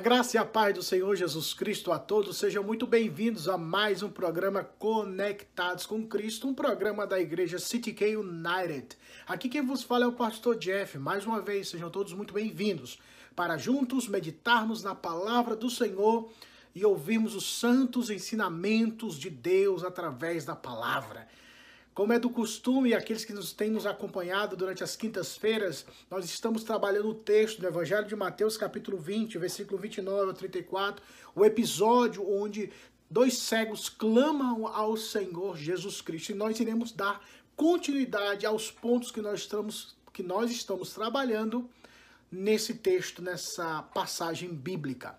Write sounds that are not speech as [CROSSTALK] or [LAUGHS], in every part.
graça e a paz do Senhor Jesus Cristo a todos, sejam muito bem-vindos a mais um programa Conectados com Cristo, um programa da igreja City K United. Aqui quem vos fala é o pastor Jeff. Mais uma vez, sejam todos muito bem-vindos para juntos meditarmos na palavra do Senhor e ouvirmos os santos ensinamentos de Deus através da palavra. Como é do costume, aqueles que nos têm nos acompanhado durante as quintas-feiras, nós estamos trabalhando o texto do Evangelho de Mateus, capítulo 20, versículo 29 ao 34, o episódio onde dois cegos clamam ao Senhor Jesus Cristo. E nós iremos dar continuidade aos pontos que nós estamos, que nós estamos trabalhando nesse texto, nessa passagem bíblica.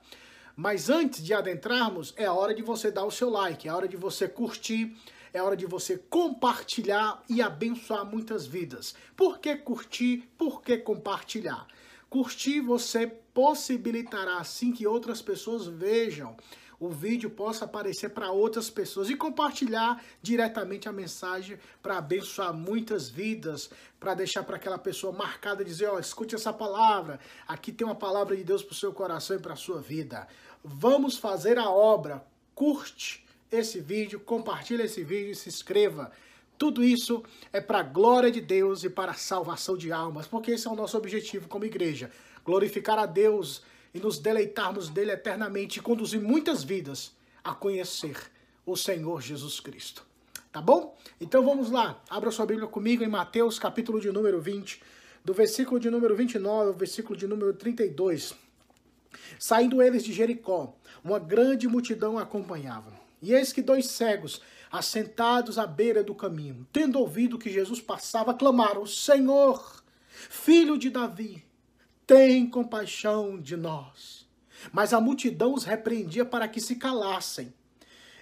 Mas antes de adentrarmos, é hora de você dar o seu like, é hora de você curtir é hora de você compartilhar e abençoar muitas vidas. Por que curtir? Por que compartilhar? Curtir você possibilitará assim que outras pessoas vejam o vídeo possa aparecer para outras pessoas e compartilhar diretamente a mensagem para abençoar muitas vidas, para deixar para aquela pessoa marcada dizer, ó, oh, escute essa palavra, aqui tem uma palavra de Deus para o seu coração e para a sua vida. Vamos fazer a obra. Curte, esse vídeo, compartilhe esse vídeo e se inscreva. Tudo isso é para a glória de Deus e para a salvação de almas, porque esse é o nosso objetivo como igreja. Glorificar a Deus e nos deleitarmos dele eternamente e conduzir muitas vidas a conhecer o Senhor Jesus Cristo. Tá bom? Então vamos lá. Abra sua Bíblia comigo em Mateus, capítulo de número 20, do versículo de número 29 ao versículo de número 32. Saindo eles de Jericó, uma grande multidão acompanhava. E eis que dois cegos, assentados à beira do caminho, tendo ouvido que Jesus passava, clamaram: Senhor, filho de Davi, tem compaixão de nós. Mas a multidão os repreendia para que se calassem.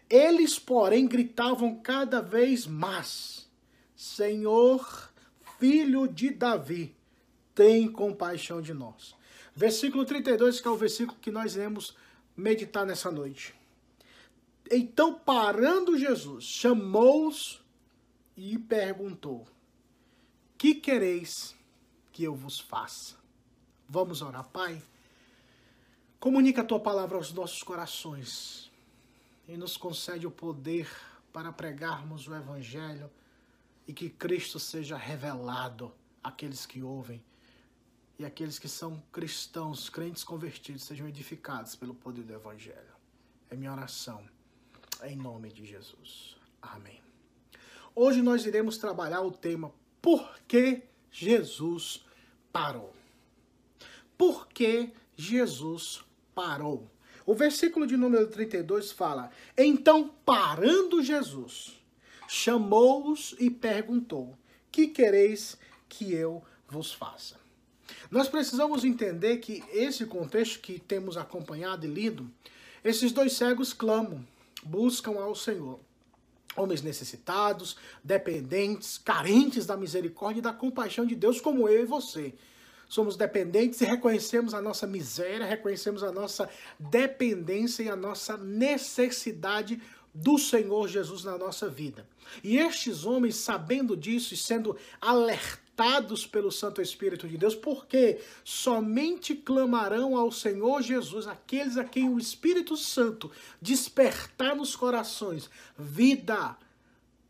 Eles, porém, gritavam cada vez mais: Senhor, filho de Davi, tem compaixão de nós. Versículo 32, que é o versículo que nós iremos meditar nessa noite. Então, parando Jesus, chamou-os e perguntou: Que quereis que eu vos faça? Vamos orar, Pai. Comunica a tua palavra aos nossos corações e nos concede o poder para pregarmos o Evangelho e que Cristo seja revelado àqueles que ouvem e aqueles que são cristãos, crentes convertidos, sejam edificados pelo poder do Evangelho. É minha oração em nome de Jesus. Amém. Hoje nós iremos trabalhar o tema Por que Jesus parou? Por que Jesus parou? O versículo de número 32 fala: Então, parando Jesus, chamou-os e perguntou: Que quereis que eu vos faça? Nós precisamos entender que esse contexto que temos acompanhado e lido, esses dois cegos clamam buscam ao Senhor. Homens necessitados, dependentes, carentes da misericórdia e da compaixão de Deus, como eu e você. Somos dependentes e reconhecemos a nossa miséria, reconhecemos a nossa dependência e a nossa necessidade do Senhor Jesus na nossa vida. E estes homens, sabendo disso e sendo alertados, habitados pelo Santo Espírito de Deus, porque somente clamarão ao Senhor Jesus aqueles a quem o Espírito Santo despertar nos corações vida,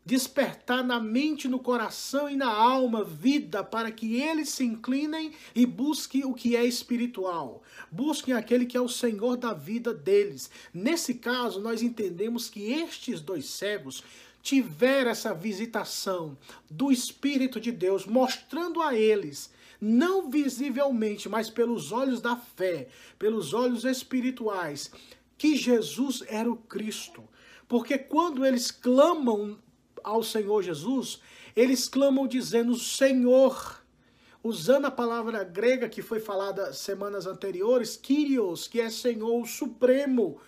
despertar na mente, no coração e na alma vida, para que eles se inclinem e busquem o que é espiritual. Busquem aquele que é o Senhor da vida deles. Nesse caso, nós entendemos que estes dois cegos tiver essa visitação do Espírito de Deus, mostrando a eles, não visivelmente, mas pelos olhos da fé, pelos olhos espirituais, que Jesus era o Cristo. Porque quando eles clamam ao Senhor Jesus, eles clamam dizendo Senhor, usando a palavra grega que foi falada semanas anteriores, Kyrios, que é Senhor, Supremo,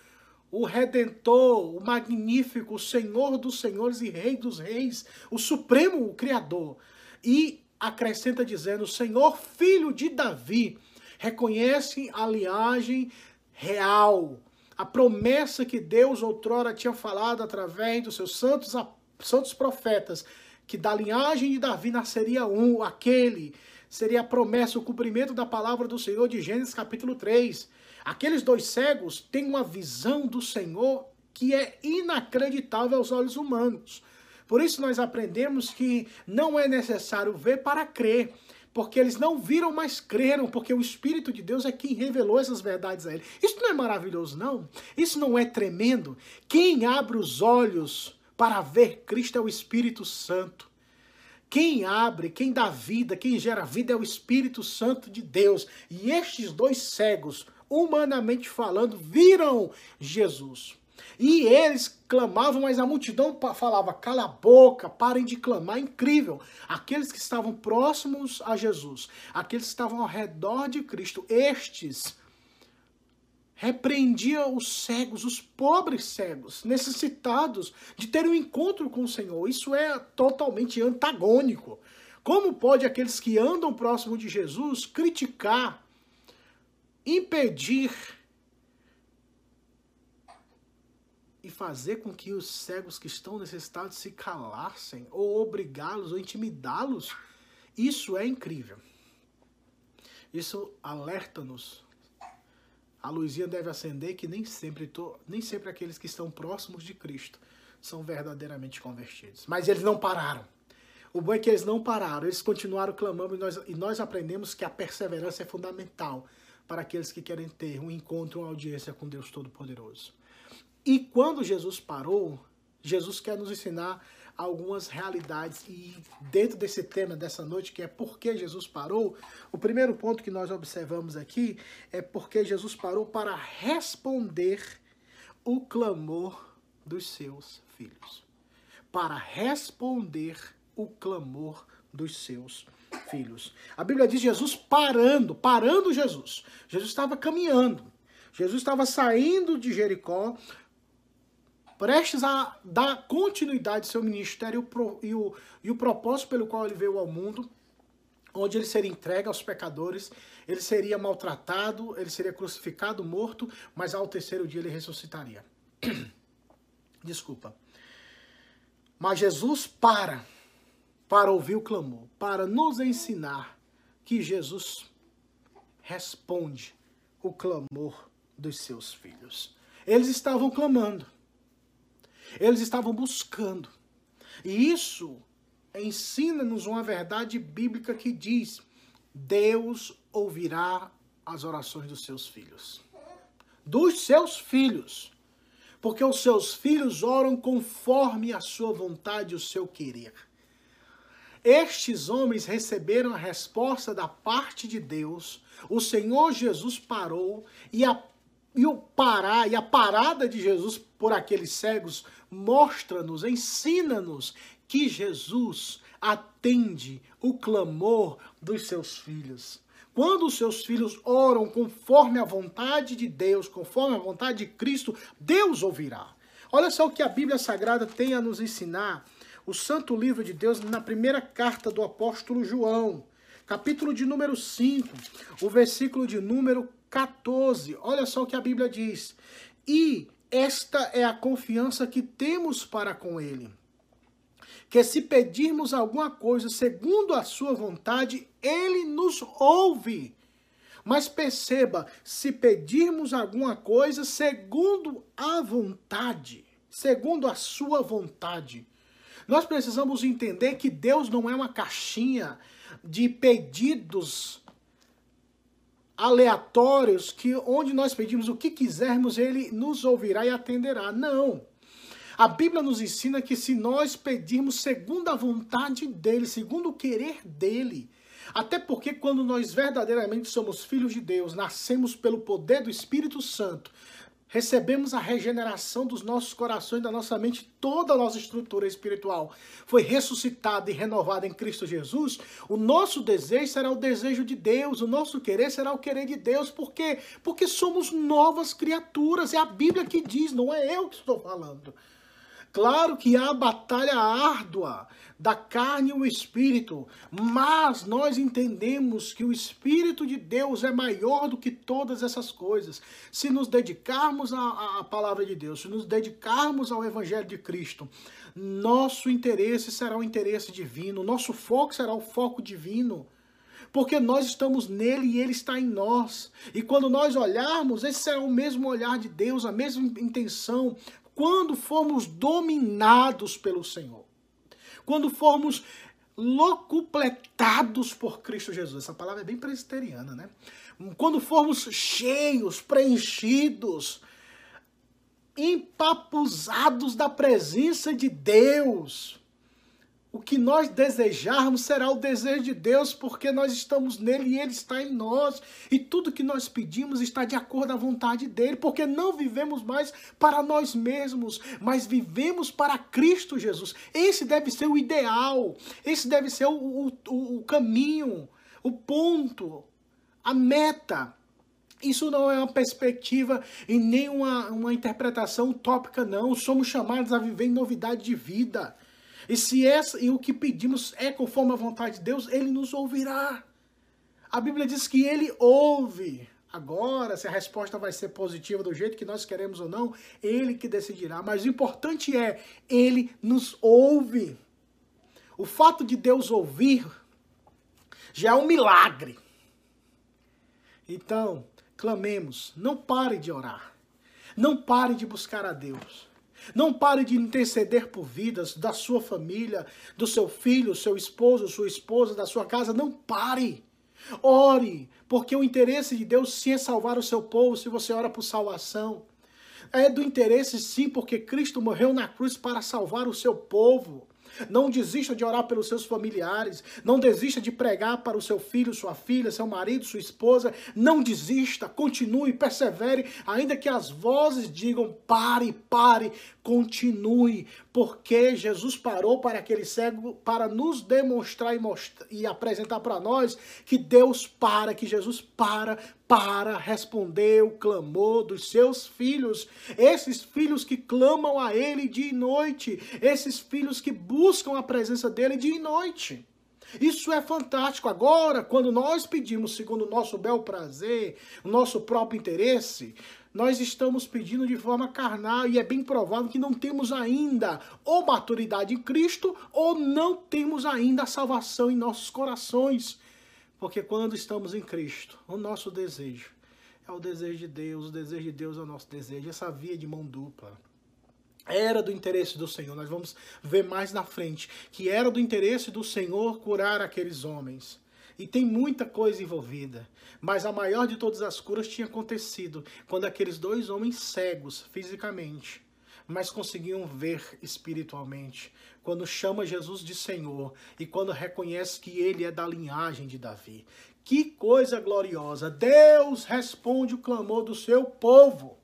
o Redentor, o Magnífico, o Senhor dos Senhores e Rei dos Reis, o Supremo o Criador. E acrescenta dizendo: Senhor, filho de Davi, reconhece a linhagem real, a promessa que Deus outrora tinha falado através dos seus santos, santos profetas, que da linhagem de Davi nasceria um, aquele, seria a promessa, o cumprimento da palavra do Senhor de Gênesis capítulo 3 Aqueles dois cegos têm uma visão do Senhor que é inacreditável aos olhos humanos. Por isso nós aprendemos que não é necessário ver para crer, porque eles não viram, mas creram, porque o Espírito de Deus é quem revelou essas verdades a eles. Isso não é maravilhoso, não? Isso não é tremendo? Quem abre os olhos para ver Cristo é o Espírito Santo. Quem abre, quem dá vida, quem gera vida é o Espírito Santo de Deus. E estes dois cegos, humanamente falando, viram Jesus. E eles clamavam, mas a multidão falava: cala a boca, parem de clamar. Incrível. Aqueles que estavam próximos a Jesus, aqueles que estavam ao redor de Cristo, estes repreendiam os cegos, os pobres cegos, necessitados de ter um encontro com o Senhor. Isso é totalmente antagônico. Como pode aqueles que andam próximo de Jesus criticar, impedir e fazer com que os cegos que estão necessitados se calassem, ou obrigá-los, ou intimidá-los, isso é incrível. Isso alerta-nos. A luzinha deve acender que nem sempre, tô, nem sempre aqueles que estão próximos de Cristo são verdadeiramente convertidos. Mas eles não pararam. O bom é que eles não pararam, eles continuaram clamando e nós, e nós aprendemos que a perseverança é fundamental para aqueles que querem ter um encontro, uma audiência com Deus Todo-Poderoso. E quando Jesus parou, Jesus quer nos ensinar algumas realidades. E dentro desse tema dessa noite, que é por que Jesus parou, o primeiro ponto que nós observamos aqui é porque Jesus parou para responder o clamor dos seus filhos. Para responder o clamor dos seus filhos. A Bíblia diz Jesus parando, parando Jesus. Jesus estava caminhando. Jesus estava saindo de Jericó, prestes a dar continuidade ao seu ministério e o, e o propósito pelo qual ele veio ao mundo, onde ele seria entregue aos pecadores, ele seria maltratado, ele seria crucificado, morto, mas ao terceiro dia ele ressuscitaria. [CLEARS THROAT] Desculpa. Mas Jesus para para ouvir o clamor, para nos ensinar que Jesus responde o clamor dos seus filhos. Eles estavam clamando. Eles estavam buscando. E isso ensina-nos uma verdade bíblica que diz: Deus ouvirá as orações dos seus filhos. Dos seus filhos. Porque os seus filhos oram conforme a sua vontade e o seu querer. Estes homens receberam a resposta da parte de Deus. O Senhor Jesus parou e a e o parar e a parada de Jesus por aqueles cegos mostra-nos, ensina-nos que Jesus atende o clamor dos seus filhos. Quando os seus filhos oram conforme a vontade de Deus, conforme a vontade de Cristo, Deus ouvirá. Olha só o que a Bíblia Sagrada tem a nos ensinar. O Santo Livro de Deus, na primeira carta do apóstolo João, capítulo de número 5, o versículo de número 14. Olha só o que a Bíblia diz. E esta é a confiança que temos para com Ele. Que se pedirmos alguma coisa segundo a Sua vontade, Ele nos ouve. Mas perceba, se pedirmos alguma coisa segundo a vontade, segundo a Sua vontade, nós precisamos entender que Deus não é uma caixinha de pedidos aleatórios que onde nós pedimos o que quisermos, ele nos ouvirá e atenderá. Não. A Bíblia nos ensina que se nós pedirmos segundo a vontade dele, segundo o querer dele, até porque quando nós verdadeiramente somos filhos de Deus, nascemos pelo poder do Espírito Santo, recebemos a regeneração dos nossos corações, da nossa mente, toda a nossa estrutura espiritual foi ressuscitada e renovada em Cristo Jesus, o nosso desejo será o desejo de Deus, o nosso querer será o querer de Deus, por quê? Porque somos novas criaturas, é a Bíblia que diz, não é eu que estou falando. Claro que há batalha árdua da carne e o espírito, mas nós entendemos que o Espírito de Deus é maior do que todas essas coisas. Se nos dedicarmos à, à palavra de Deus, se nos dedicarmos ao Evangelho de Cristo, nosso interesse será o interesse divino, nosso foco será o foco divino. porque nós estamos nele e ele está em nós. E quando nós olharmos, esse é o mesmo olhar de Deus, a mesma intenção, quando formos dominados pelo Senhor. Quando formos locupletados por Cristo Jesus. Essa palavra é bem presbiteriana, né? Quando formos cheios, preenchidos, empapuzados da presença de Deus. O que nós desejarmos será o desejo de Deus, porque nós estamos nele e ele está em nós. E tudo que nós pedimos está de acordo à vontade dele, porque não vivemos mais para nós mesmos, mas vivemos para Cristo Jesus. Esse deve ser o ideal, esse deve ser o, o, o caminho, o ponto, a meta. Isso não é uma perspectiva e nem uma, uma interpretação utópica, não. Somos chamados a viver em novidade de vida. E se essa, e o que pedimos é conforme a vontade de Deus, Ele nos ouvirá. A Bíblia diz que Ele ouve. Agora, se a resposta vai ser positiva do jeito que nós queremos ou não, Ele que decidirá. Mas o importante é, Ele nos ouve. O fato de Deus ouvir já é um milagre. Então, clamemos, não pare de orar. Não pare de buscar a Deus. Não pare de interceder por vidas da sua família, do seu filho, seu esposo, sua esposa, da sua casa. Não pare. Ore, porque o interesse de Deus sim é salvar o seu povo, se você ora por salvação. É do interesse sim, porque Cristo morreu na cruz para salvar o seu povo. Não desista de orar pelos seus familiares. Não desista de pregar para o seu filho, sua filha, seu marido, sua esposa. Não desista, continue, persevere, ainda que as vozes digam pare, pare, continue, porque Jesus parou para aquele cego para nos demonstrar e, mostrar, e apresentar para nós que Deus para, que Jesus para para responder o clamor dos seus filhos, esses filhos que clamam a Ele dia e noite, esses filhos que buscam a presença dEle dia e noite. Isso é fantástico. Agora, quando nós pedimos segundo o nosso bel prazer, o nosso próprio interesse, nós estamos pedindo de forma carnal e é bem provável que não temos ainda ou maturidade em Cristo ou não temos ainda a salvação em nossos corações. Porque quando estamos em Cristo, o nosso desejo é o desejo de Deus, o desejo de Deus é o nosso desejo, essa via de mão dupla. Era do interesse do Senhor, nós vamos ver mais na frente, que era do interesse do Senhor curar aqueles homens. E tem muita coisa envolvida. Mas a maior de todas as curas tinha acontecido quando aqueles dois homens cegos fisicamente mas conseguiam ver espiritualmente. Quando chama Jesus de Senhor e quando reconhece que ele é da linhagem de Davi. Que coisa gloriosa! Deus responde o clamor do seu povo.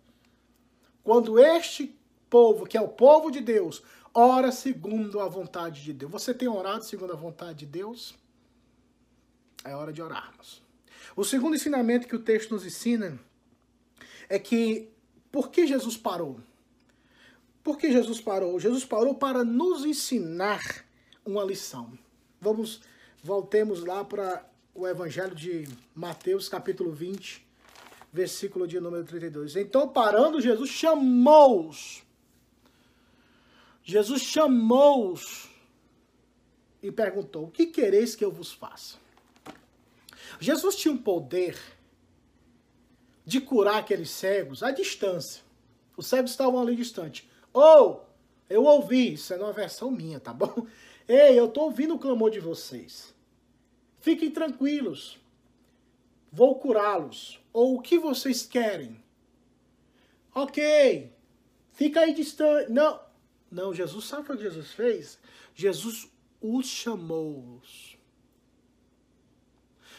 Quando este povo, que é o povo de Deus, ora segundo a vontade de Deus. Você tem orado segundo a vontade de Deus? É hora de orarmos. O segundo ensinamento que o texto nos ensina é que por que Jesus parou? Por que Jesus parou? Jesus parou para nos ensinar uma lição. Vamos, voltemos lá para o Evangelho de Mateus, capítulo 20, versículo de número 32. Então, parando, Jesus chamou-os. Jesus chamou-os e perguntou: O que quereis que eu vos faça? Jesus tinha um poder de curar aqueles cegos à distância. Os cegos estavam ali distante. Ou, eu ouvi, isso é uma versão minha, tá bom? [LAUGHS] Ei, eu tô ouvindo o clamor de vocês. Fiquem tranquilos. Vou curá-los. Ou o que vocês querem? Ok. Fica aí distante. Não. Não, Jesus sabe o que Jesus fez? Jesus os chamou.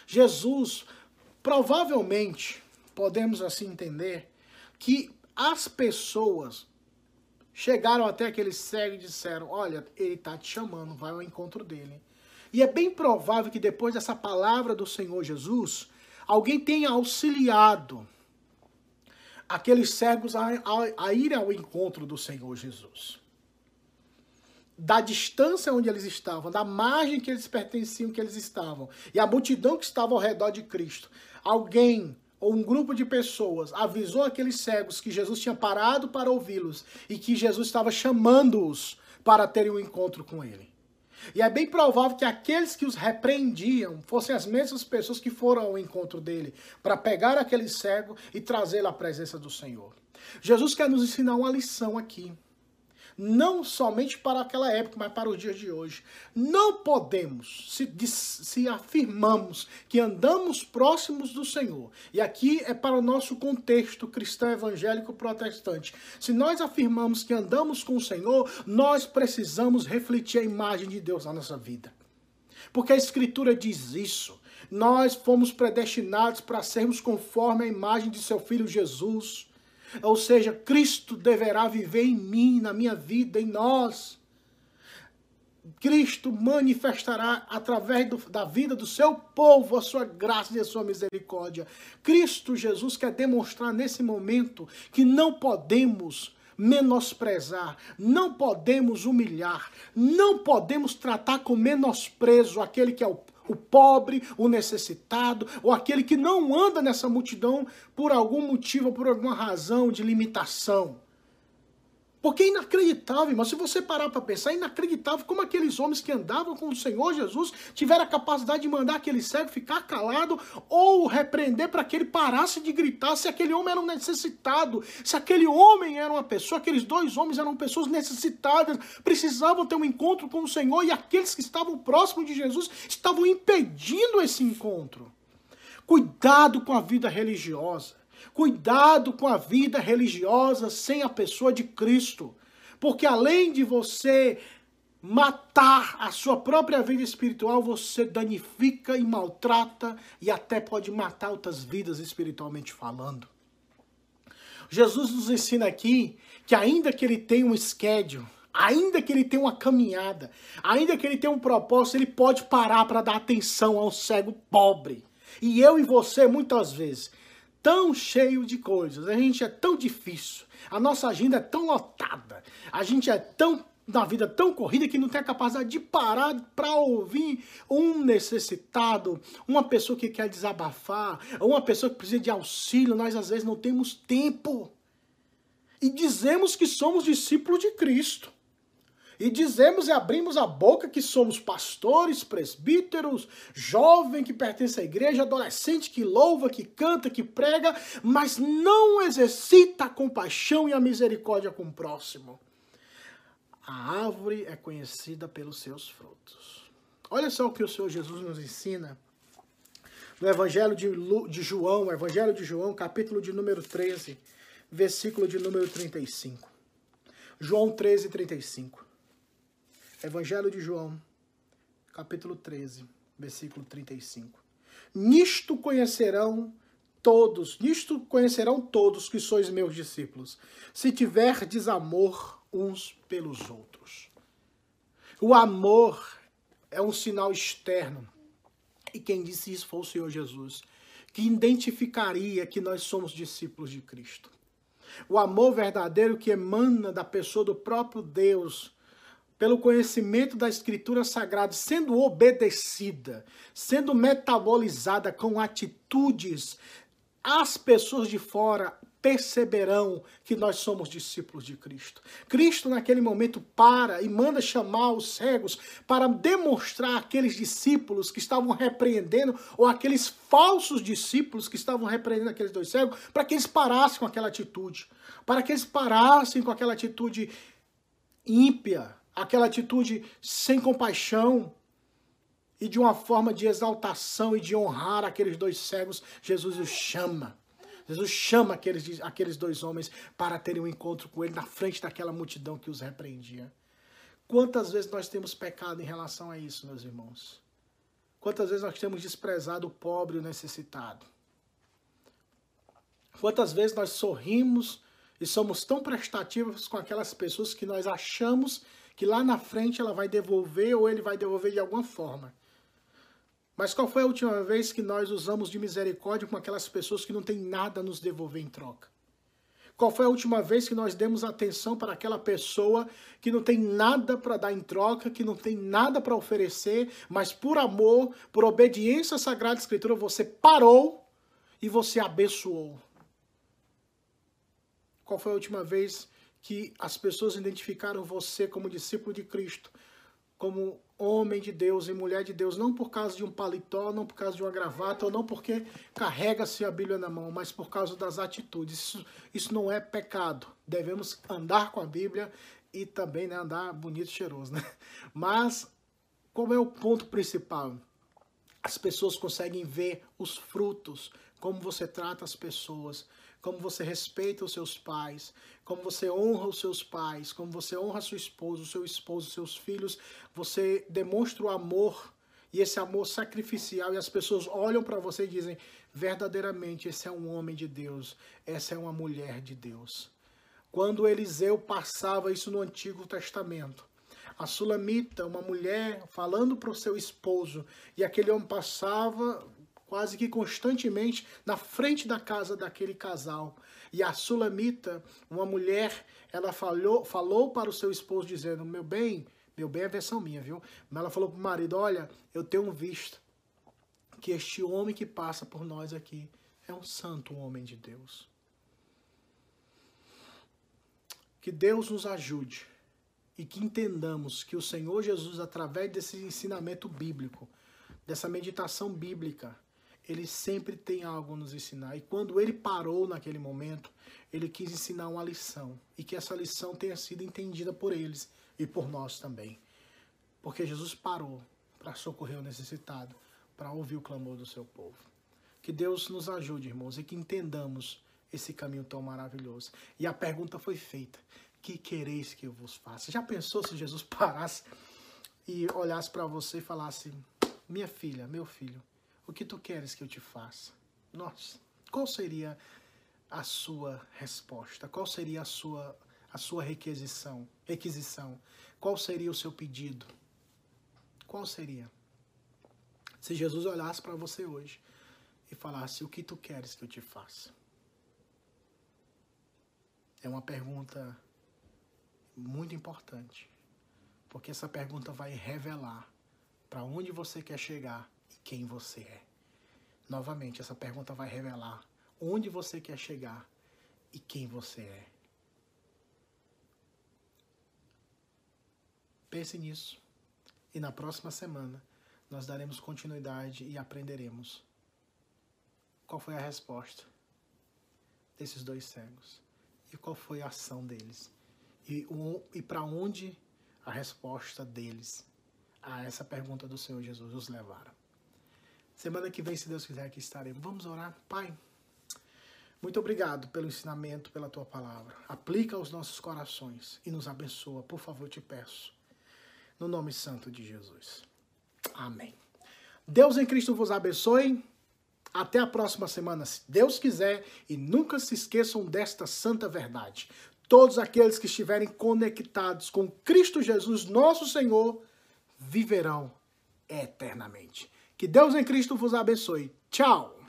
Jesus, provavelmente, podemos assim entender, que as pessoas chegaram até aquele cego e disseram: Olha, ele está te chamando, vai ao encontro dele. E é bem provável que depois dessa palavra do Senhor Jesus, alguém tenha auxiliado aqueles cegos a, a, a ir ao encontro do Senhor Jesus. Da distância onde eles estavam, da margem que eles pertenciam, que eles estavam, e a multidão que estava ao redor de Cristo. Alguém ou um grupo de pessoas avisou aqueles cegos que Jesus tinha parado para ouvi-los e que Jesus estava chamando-os para terem um encontro com ele. E é bem provável que aqueles que os repreendiam fossem as mesmas pessoas que foram ao encontro dele para pegar aquele cego e trazê-lo à presença do Senhor. Jesus quer nos ensinar uma lição aqui não somente para aquela época, mas para os dias de hoje. Não podemos, se, se afirmamos que andamos próximos do Senhor, e aqui é para o nosso contexto cristão evangélico protestante, se nós afirmamos que andamos com o Senhor, nós precisamos refletir a imagem de Deus na nossa vida. Porque a Escritura diz isso. Nós fomos predestinados para sermos conforme a imagem de seu Filho Jesus. Ou seja, Cristo deverá viver em mim, na minha vida, em nós. Cristo manifestará através do, da vida do seu povo a sua graça e a sua misericórdia. Cristo Jesus quer demonstrar nesse momento que não podemos menosprezar, não podemos humilhar, não podemos tratar com menosprezo aquele que é o o pobre, o necessitado, ou aquele que não anda nessa multidão por algum motivo, por alguma razão de limitação. Porque é inacreditável, mas se você parar para pensar, é inacreditável como aqueles homens que andavam com o Senhor Jesus tiveram a capacidade de mandar aquele cego ficar calado ou repreender para que ele parasse de gritar se aquele homem era um necessitado, se aquele homem era uma pessoa, aqueles dois homens eram pessoas necessitadas, precisavam ter um encontro com o Senhor e aqueles que estavam próximos de Jesus estavam impedindo esse encontro. Cuidado com a vida religiosa. Cuidado com a vida religiosa sem a pessoa de Cristo. Porque além de você matar a sua própria vida espiritual, você danifica e maltrata e até pode matar outras vidas espiritualmente falando. Jesus nos ensina aqui que ainda que ele tenha um schedule, ainda que ele tenha uma caminhada, ainda que ele tenha um propósito, ele pode parar para dar atenção ao cego pobre. E eu e você, muitas vezes, tão cheio de coisas, a gente é tão difícil, a nossa agenda é tão lotada, a gente é tão na vida tão corrida que não tem a capacidade de parar para ouvir um necessitado, uma pessoa que quer desabafar, uma pessoa que precisa de auxílio, nós às vezes não temos tempo. E dizemos que somos discípulos de Cristo e dizemos e abrimos a boca que somos pastores, presbíteros, jovem que pertence à igreja, adolescente que louva, que canta, que prega, mas não exercita a compaixão e a misericórdia com o próximo. A árvore é conhecida pelos seus frutos. Olha só o que o Senhor Jesus nos ensina no Evangelho de, Lu, de João, Evangelho de João, capítulo de número 13, versículo de número 35. João 13, 35. Evangelho de João, capítulo 13, versículo 35. Nisto conhecerão todos, nisto conhecerão todos que sois meus discípulos, se tiverdes amor uns pelos outros. O amor é um sinal externo. E quem disse isso foi o Senhor Jesus, que identificaria que nós somos discípulos de Cristo. O amor verdadeiro que emana da pessoa do próprio Deus pelo conhecimento da Escritura Sagrada, sendo obedecida, sendo metabolizada com atitudes, as pessoas de fora perceberão que nós somos discípulos de Cristo. Cristo, naquele momento, para e manda chamar os cegos para demonstrar aqueles discípulos que estavam repreendendo, ou aqueles falsos discípulos que estavam repreendendo aqueles dois cegos, para que eles parassem com aquela atitude, para que eles parassem com aquela atitude ímpia, aquela atitude sem compaixão e de uma forma de exaltação e de honrar aqueles dois cegos, Jesus os chama. Jesus chama aqueles, aqueles dois homens para terem um encontro com ele na frente daquela multidão que os repreendia. Quantas vezes nós temos pecado em relação a isso, meus irmãos? Quantas vezes nós temos desprezado o pobre e o necessitado? Quantas vezes nós sorrimos e somos tão prestativos com aquelas pessoas que nós achamos que lá na frente ela vai devolver ou ele vai devolver de alguma forma. Mas qual foi a última vez que nós usamos de misericórdia com aquelas pessoas que não têm nada a nos devolver em troca? Qual foi a última vez que nós demos atenção para aquela pessoa que não tem nada para dar em troca, que não tem nada para oferecer, mas por amor, por obediência à Sagrada Escritura, você parou e você abençoou? Qual foi a última vez que as pessoas identificaram você como discípulo de Cristo, como homem de Deus e mulher de Deus, não por causa de um paletó, não por causa de uma gravata, ou não porque carrega-se a Bíblia na mão, mas por causa das atitudes. Isso, isso não é pecado. Devemos andar com a Bíblia e também né, andar bonito e cheiroso. Né? [LAUGHS] Mas qual é o ponto principal? As pessoas conseguem ver os frutos, como você trata as pessoas, como você respeita os seus pais, como você honra os seus pais, como você honra sua esposa, o seu esposo, os seus filhos, você demonstra o amor e esse amor sacrificial e as pessoas olham para você e dizem: verdadeiramente esse é um homem de Deus, essa é uma mulher de Deus. Quando Eliseu passava isso no Antigo Testamento, a Sulamita, uma mulher, falando para o seu esposo, e aquele homem passava quase que constantemente na frente da casa daquele casal. E a Sulamita, uma mulher, ela falou, falou para o seu esposo dizendo: Meu bem, meu bem é versão minha, viu? Mas ela falou para o marido: Olha, eu tenho visto que este homem que passa por nós aqui é um santo homem de Deus. Que Deus nos ajude e que entendamos que o Senhor Jesus, através desse ensinamento bíblico, dessa meditação bíblica, ele sempre tem algo a nos ensinar. E quando ele parou naquele momento, ele quis ensinar uma lição. E que essa lição tenha sido entendida por eles e por nós também. Porque Jesus parou para socorrer o necessitado, para ouvir o clamor do seu povo. Que Deus nos ajude, irmãos, e que entendamos esse caminho tão maravilhoso. E a pergunta foi feita: Que quereis que eu vos faça? Já pensou se Jesus [LAUGHS] parasse e olhasse para você e falasse: Minha filha, meu filho, o que tu queres que eu te faça? Nossa, qual seria a sua resposta? Qual seria a sua, a sua requisição? requisição? Qual seria o seu pedido? Qual seria? Se Jesus olhasse para você hoje e falasse: O que tu queres que eu te faça? É uma pergunta muito importante, porque essa pergunta vai revelar para onde você quer chegar quem você é. Novamente, essa pergunta vai revelar onde você quer chegar e quem você é. Pense nisso. E na próxima semana nós daremos continuidade e aprenderemos qual foi a resposta desses dois cegos e qual foi a ação deles e, e para onde a resposta deles a essa pergunta do Senhor Jesus os levaram. Semana que vem, se Deus quiser, aqui estaremos. Vamos orar. Pai, muito obrigado pelo ensinamento, pela tua palavra. Aplica aos nossos corações e nos abençoa, por favor, te peço. No nome santo de Jesus. Amém. Deus em Cristo vos abençoe. Até a próxima semana, se Deus quiser, e nunca se esqueçam desta santa verdade. Todos aqueles que estiverem conectados com Cristo Jesus, nosso Senhor, viverão eternamente. Que Deus em Cristo vos abençoe. Tchau!